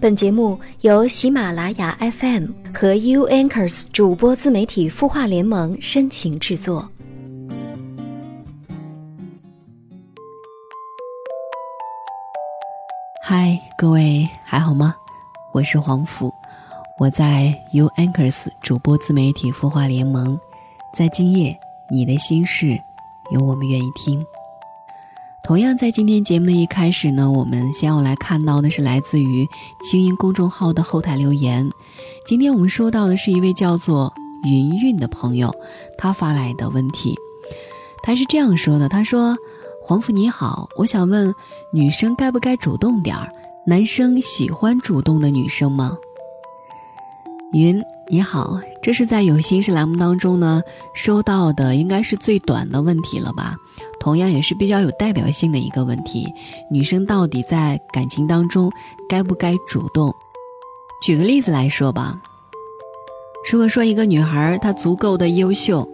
本节目由喜马拉雅 FM 和 U Anchors 主播自媒体孵化联盟深情制作。嗨，各位还好吗？我是黄甫，我在 U Anchors 主播自媒体孵化联盟，在今夜，你的心事，有我们愿意听。同样，在今天节目的一开始呢，我们先要来看到的是来自于清音公众号的后台留言。今天我们收到的是一位叫做云云的朋友，他发来的问题，他是这样说的：“他说，黄甫你好，我想问，女生该不该主动点儿？男生喜欢主动的女生吗？”云你好，这是在有心事栏目当中呢收到的，应该是最短的问题了吧？同样也是比较有代表性的一个问题：女生到底在感情当中该不该主动？举个例子来说吧，如果说一个女孩她足够的优秀，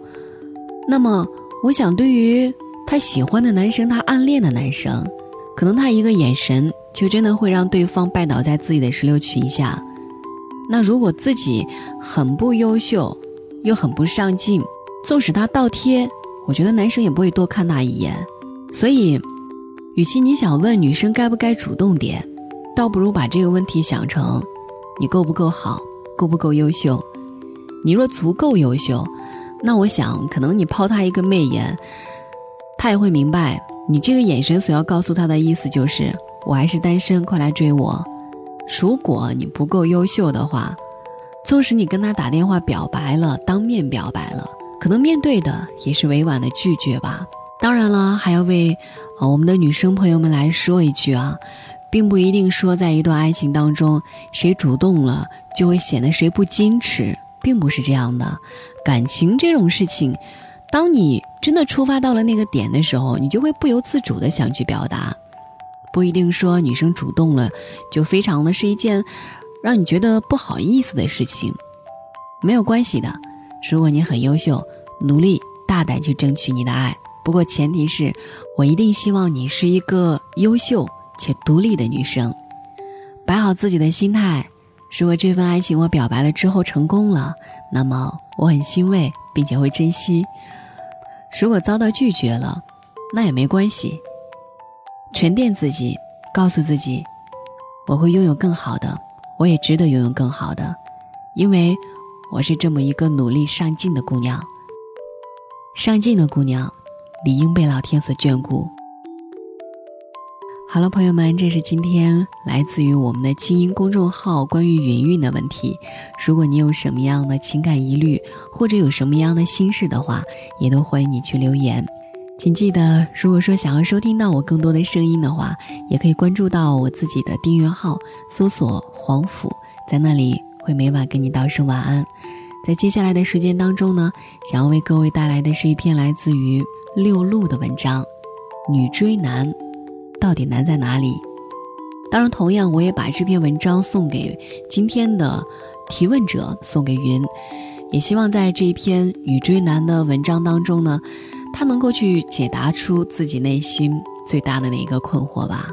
那么我想对于她喜欢的男生，她暗恋的男生，可能她一个眼神就真的会让对方拜倒在自己的石榴裙下。那如果自己很不优秀，又很不上进，纵使他倒贴。我觉得男生也不会多看那一眼，所以，与其你想问女生该不该主动点，倒不如把这个问题想成，你够不够好，够不够优秀。你若足够优秀，那我想可能你抛他一个媚眼，他也会明白你这个眼神所要告诉他的意思就是我还是单身，快来追我。如果你不够优秀的话，纵使你跟他打电话表白了，当面表白了。可能面对的也是委婉的拒绝吧。当然了，还要为，我们的女生朋友们来说一句啊，并不一定说在一段爱情当中，谁主动了就会显得谁不矜持，并不是这样的。感情这种事情，当你真的出发到了那个点的时候，你就会不由自主的想去表达，不一定说女生主动了就非常的是一件让你觉得不好意思的事情，没有关系的。如果你很优秀，努力大胆去争取你的爱，不过前提是我一定希望你是一个优秀且独立的女生。摆好自己的心态，如果这份爱情我表白了之后成功了，那么我很欣慰，并且会珍惜；如果遭到拒绝了，那也没关系。沉淀自己，告诉自己，我会拥有更好的，我也值得拥有更好的，因为。我是这么一个努力上进的姑娘，上进的姑娘，理应被老天所眷顾。好了，朋友们，这是今天来自于我们的精英公众号关于云云的问题。如果你有什么样的情感疑虑，或者有什么样的心事的话，也都欢迎你去留言。请记得，如果说想要收听到我更多的声音的话，也可以关注到我自己的订阅号，搜索“黄甫”，在那里。会每晚跟你道声晚安，在接下来的时间当中呢，想要为各位带来的是一篇来自于六路的文章，《女追男到底难在哪里》。当然，同样我也把这篇文章送给今天的提问者，送给云，也希望在这一篇女追男的文章当中呢，他能够去解答出自己内心最大的那一个困惑吧。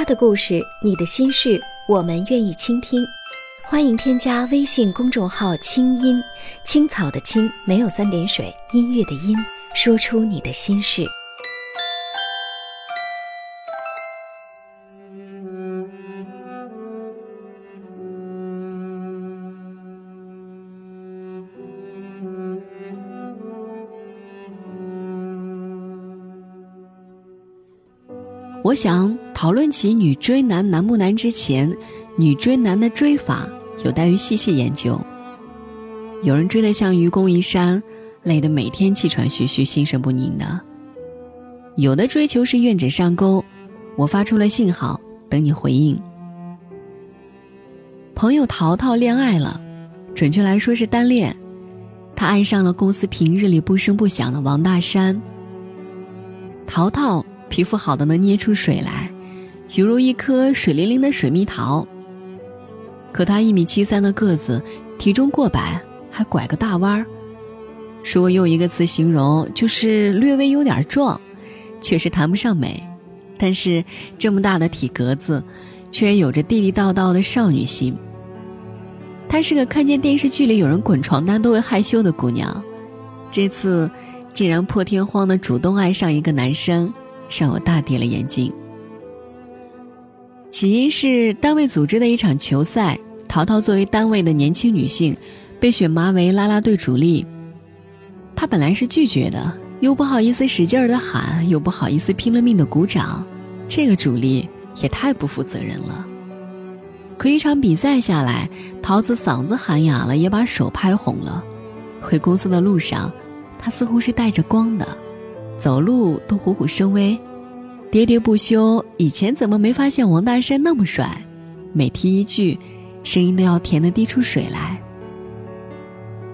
他的故事，你的心事，我们愿意倾听。欢迎添加微信公众号“清音青草”的青，没有三点水，音乐的音，说出你的心事。我想讨论起女追男难不难之前，女追男的追法有待于细细研究。有人追得像愚公移山，累得每天气喘吁吁、心神不宁的；有的追求是愿者上钩，我发出了信号，等你回应。朋友淘淘恋爱了，准确来说是单恋，他爱上了公司平日里不声不响的王大山。淘淘。皮肤好的能捏出水来，犹如一颗水灵灵的水蜜桃。可他一米七三的个子，体重过百，还拐个大弯儿，如果用一个词形容，就是略微有点壮，确实谈不上美。但是这么大的体格子，却有着地地道道的少女心。她是个看见电视剧里有人滚床单都会害羞的姑娘，这次竟然破天荒的主动爱上一个男生，让我大跌了眼镜。起因是单位组织的一场球赛，淘淘作为单位的年轻女性，被选拔为啦啦队主力。她本来是拒绝的，又不好意思使劲儿的喊，又不好意思拼了命的鼓掌。这个主力也太不负责任了。可一场比赛下来，桃子嗓子喊哑了，也把手拍红了。回公司的路上，她似乎是带着光的，走路都虎虎生威，喋喋不休。以前怎么没发现王大山那么帅？每提一句，声音都要甜的滴出水来。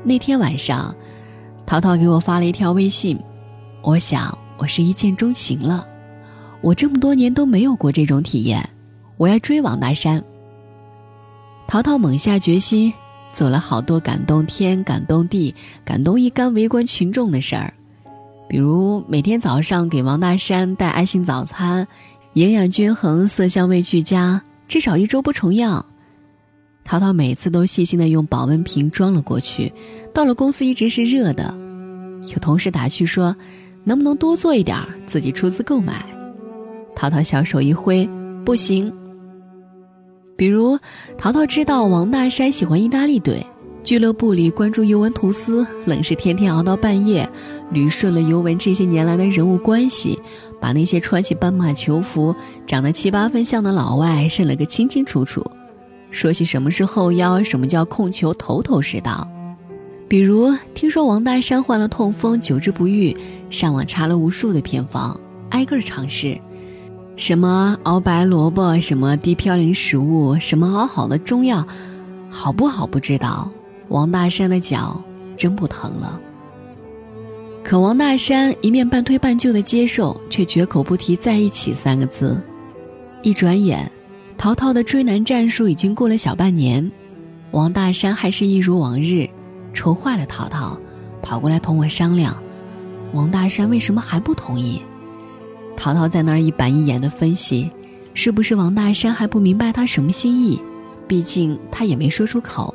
那天晚上，淘淘给我发了一条微信，我想我是一见钟情了。我这么多年都没有过这种体验，我要追王大山。淘淘猛下决心，做了好多感动天、感动地、感动一干围观群众的事儿，比如每天早上给王大山带爱心早餐，营养均衡、色香味俱佳，至少一周不重样。淘淘每次都细心的用保温瓶装了过去，到了公司一直是热的。有同事打趣说：“能不能多做一点，自己出资购买？”淘淘小手一挥，不行。比如，淘淘知道王大山喜欢意大利队，俱乐部里关注尤文图斯，冷是天天熬到半夜，捋顺了尤文这些年来的人物关系，把那些穿起斑马球服、长得七八分像的老外认了个清清楚楚，说起什么是后腰，什么叫控球，头头是道。比如，听说王大山患了痛风，久治不愈，上网查了无数的偏方，挨个尝试。什么熬白萝卜，什么低嘌呤食物，什么熬好的中药，好不好不知道。王大山的脚真不疼了。可王大山一面半推半就的接受，却绝口不提在一起三个字。一转眼，淘淘的追男战术已经过了小半年，王大山还是一如往日，愁坏了淘淘，跑过来同我商量，王大山为什么还不同意？淘淘在那儿一板一眼的分析，是不是王大山还不明白他什么心意？毕竟他也没说出口，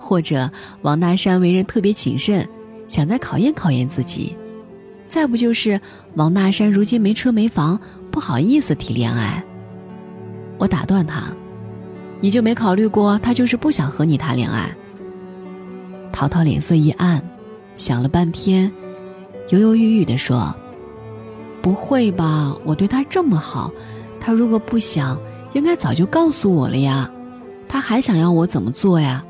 或者王大山为人特别谨慎，想再考验考验自己。再不就是王大山如今没车没房，不好意思提恋爱。我打断他：“你就没考虑过他就是不想和你谈恋爱？”淘淘脸色一暗，想了半天，犹犹豫豫地说。不会吧！我对他这么好，他如果不想，应该早就告诉我了呀。他还想要我怎么做呀？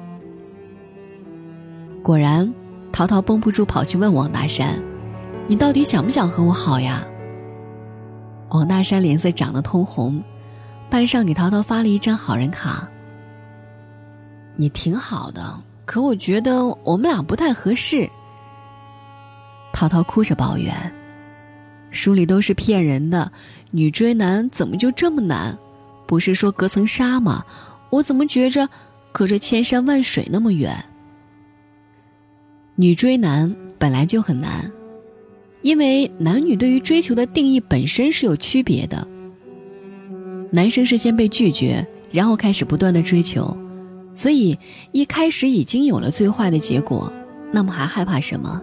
果然，淘淘绷不住跑去问王大山：“你到底想不想和我好呀？”王大山脸色涨得通红，半晌给淘淘发了一张好人卡：“你挺好的，可我觉得我们俩不太合适。”淘淘哭着抱怨。书里都是骗人的，女追男怎么就这么难？不是说隔层纱吗？我怎么觉着隔着千山万水那么远？女追男本来就很难，因为男女对于追求的定义本身是有区别的。男生是先被拒绝，然后开始不断的追求，所以一开始已经有了最坏的结果，那么还害怕什么？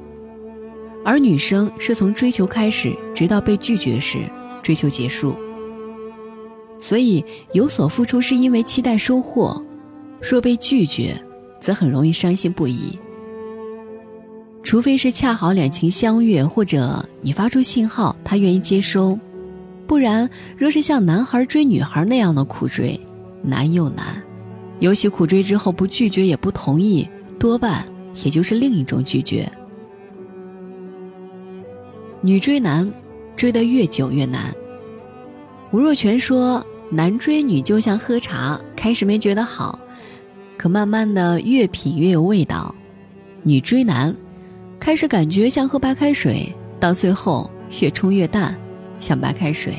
而女生是从追求开始，直到被拒绝时，追求结束。所以有所付出是因为期待收获，若被拒绝，则很容易伤心不已。除非是恰好两情相悦，或者你发出信号，他愿意接收，不然若是像男孩追女孩那样的苦追，难又难。尤其苦追之后不拒绝也不同意，多半也就是另一种拒绝。女追男，追得越久越难。吴若权说：“男追女就像喝茶，开始没觉得好，可慢慢的越品越有味道。女追男，开始感觉像喝白开水，到最后越冲越淡，像白开水。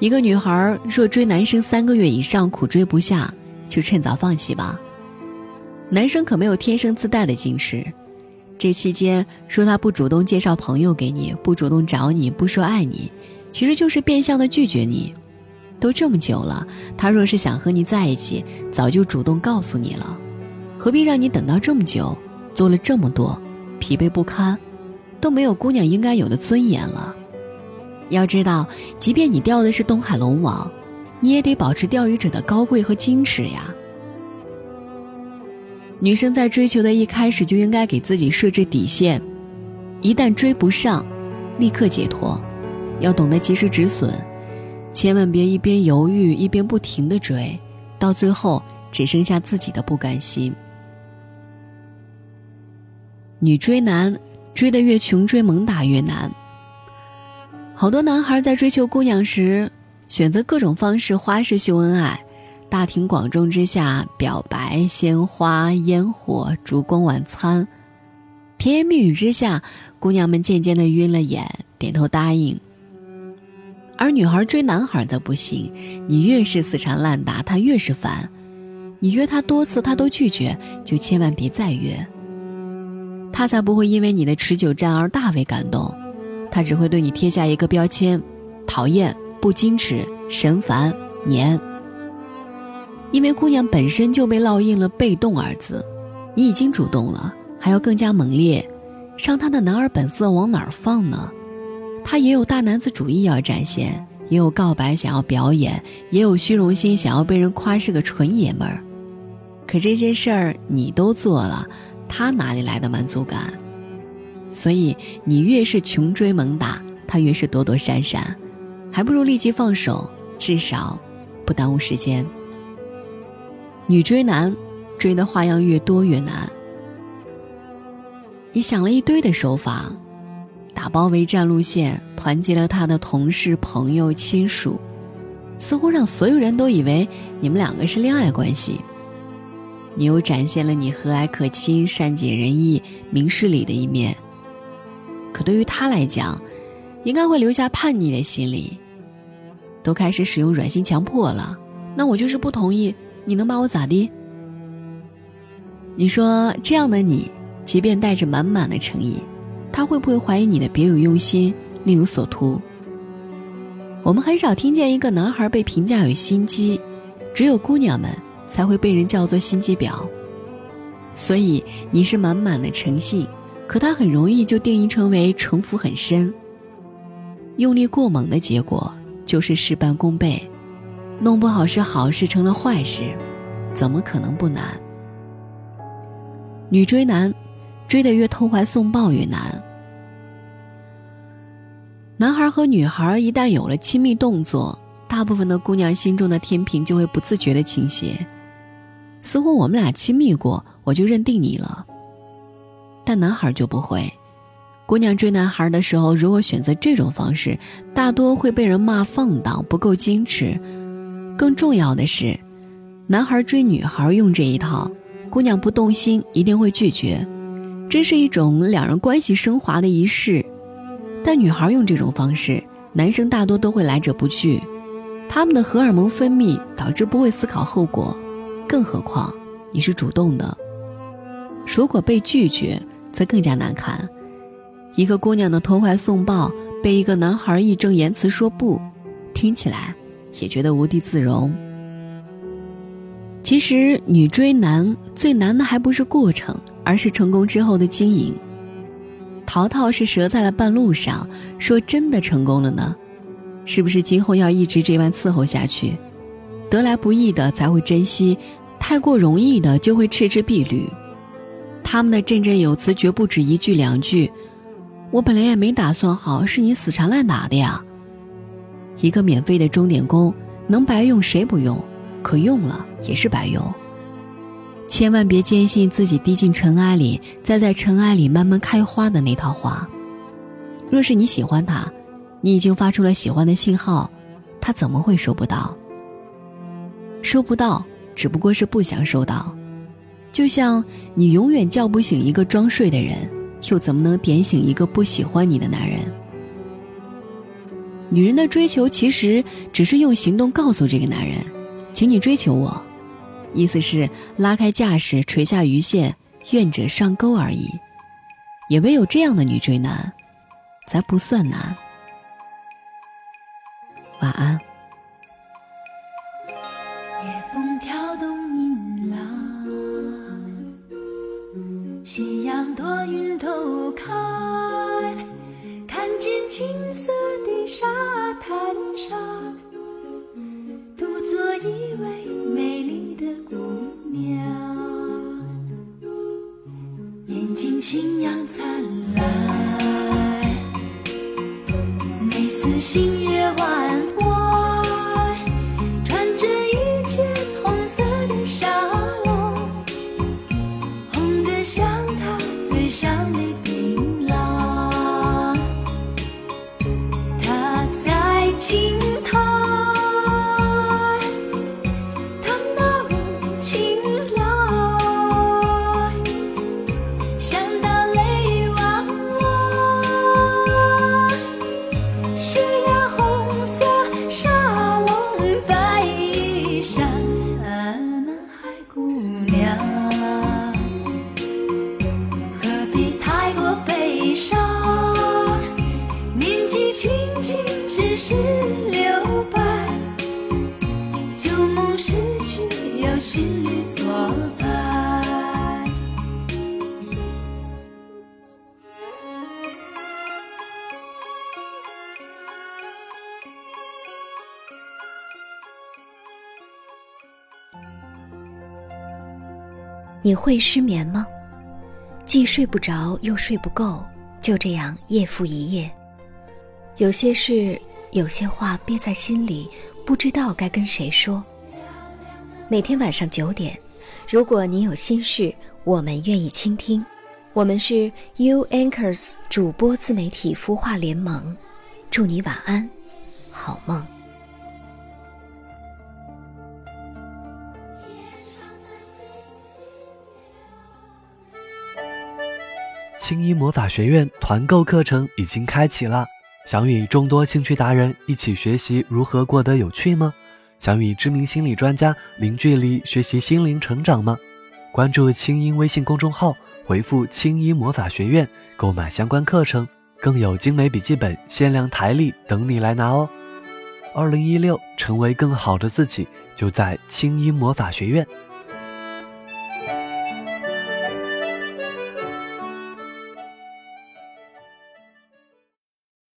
一个女孩若追男生三个月以上苦追不下，就趁早放弃吧。男生可没有天生自带的矜持。”这期间说他不主动介绍朋友给你，不主动找你，不说爱你，其实就是变相的拒绝你。都这么久了，他若是想和你在一起，早就主动告诉你了，何必让你等到这么久？做了这么多，疲惫不堪，都没有姑娘应该有的尊严了。要知道，即便你钓的是东海龙王，你也得保持钓鱼者的高贵和矜持呀。女生在追求的一开始就应该给自己设置底线，一旦追不上，立刻解脱，要懂得及时止损，千万别一边犹豫一边不停的追，到最后只剩下自己的不甘心。女追男，追得越穷，追猛打越难。好多男孩在追求姑娘时，选择各种方式花式秀恩爱，大庭广众之下表白，鲜花、烟火、烛光晚餐，甜言蜜语之下，姑娘们渐渐的晕了眼，点头答应。而女孩追男孩则不行，你越是死缠烂打，他越是烦。你约他多次，他都拒绝，就千万别再约。他才不会因为你的持久战而大为感动，他只会对你贴下一个标签：讨厌、不矜持、神烦、黏。因为姑娘本身就被烙印了“被动”二字，你已经主动了，还要更加猛烈，伤她的男儿本色往哪儿放呢？他也有大男子主义要展现，也有告白想要表演，也有虚荣心想要被人夸是个纯爷们儿。可这些事儿你都做了。他哪里来的满足感？所以你越是穷追猛打，他越是躲躲闪闪，还不如立即放手，至少不耽误时间。女追男，追的花样越多越难。你想了一堆的手法，打包围战路线，团结了他的同事、朋友、亲属，似乎让所有人都以为你们两个是恋爱关系。你又展现了你和蔼可亲、善解人意、明事理的一面，可对于他来讲，应该会留下叛逆的心理。都开始使用软性强迫了，那我就是不同意，你能把我咋地？你说这样的你，即便带着满满的诚意，他会不会怀疑你的别有用心、另有所图？我们很少听见一个男孩被评价有心机，只有姑娘们。才会被人叫做心机婊，所以你是满满的诚信，可他很容易就定义成为城府很深。用力过猛的结果就是事半功倍，弄不好是好事成了坏事，怎么可能不难？女追男，追得越投怀送抱越难。男孩和女孩一旦有了亲密动作，大部分的姑娘心中的天平就会不自觉的倾斜。似乎我们俩亲密过，我就认定你了。但男孩就不会。姑娘追男孩的时候，如果选择这种方式，大多会被人骂放荡、不够矜持。更重要的是，男孩追女孩用这一套，姑娘不动心一定会拒绝，这是一种两人关系升华的仪式。但女孩用这种方式，男生大多都会来者不拒，他们的荷尔蒙分泌导致不会思考后果。更何况你是主动的，如果被拒绝，则更加难堪。一个姑娘的投怀送抱，被一个男孩义正言辞说不，听起来也觉得无地自容。其实女追男最难的还不是过程，而是成功之后的经营。淘淘是折在了半路上，说真的成功了呢，是不是今后要一直这般伺候下去？得来不易的才会珍惜，太过容易的就会嗤之以鼻。他们的振振有词绝不止一句两句。我本来也没打算好，是你死缠烂打的呀。一个免费的钟点工，能白用谁不用？可用了也是白用。千万别坚信自己滴进尘埃里，再在尘埃里慢慢开花的那套话。若是你喜欢他，你已经发出了喜欢的信号，他怎么会收不到？收不到，只不过是不想收到。就像你永远叫不醒一个装睡的人，又怎么能点醒一个不喜欢你的男人？女人的追求其实只是用行动告诉这个男人，请你追求我，意思是拉开架势，垂下鱼线，愿者上钩而已。也唯有这样的女追男，才不算难。晚安。夕阳灿烂，美似星只是留白，旧梦逝去又新侣作伴。你会失眠吗？既睡不着又睡不够，就这样夜复一夜。有些事，有些话憋在心里，不知道该跟谁说。每天晚上九点，如果你有心事，我们愿意倾听。我们是 U Anchors 主播自媒体孵化联盟，祝你晚安，好梦。青衣魔法学院团购课程已经开启了，想与众多兴趣达人一起学习如何过得有趣吗？想与知名心理专家零距离学习心灵成长吗？关注青音微信公众号，回复“青音魔法学院”购买相关课程，更有精美笔记本、限量台历等你来拿哦！二零一六，成为更好的自己，就在青音魔法学院。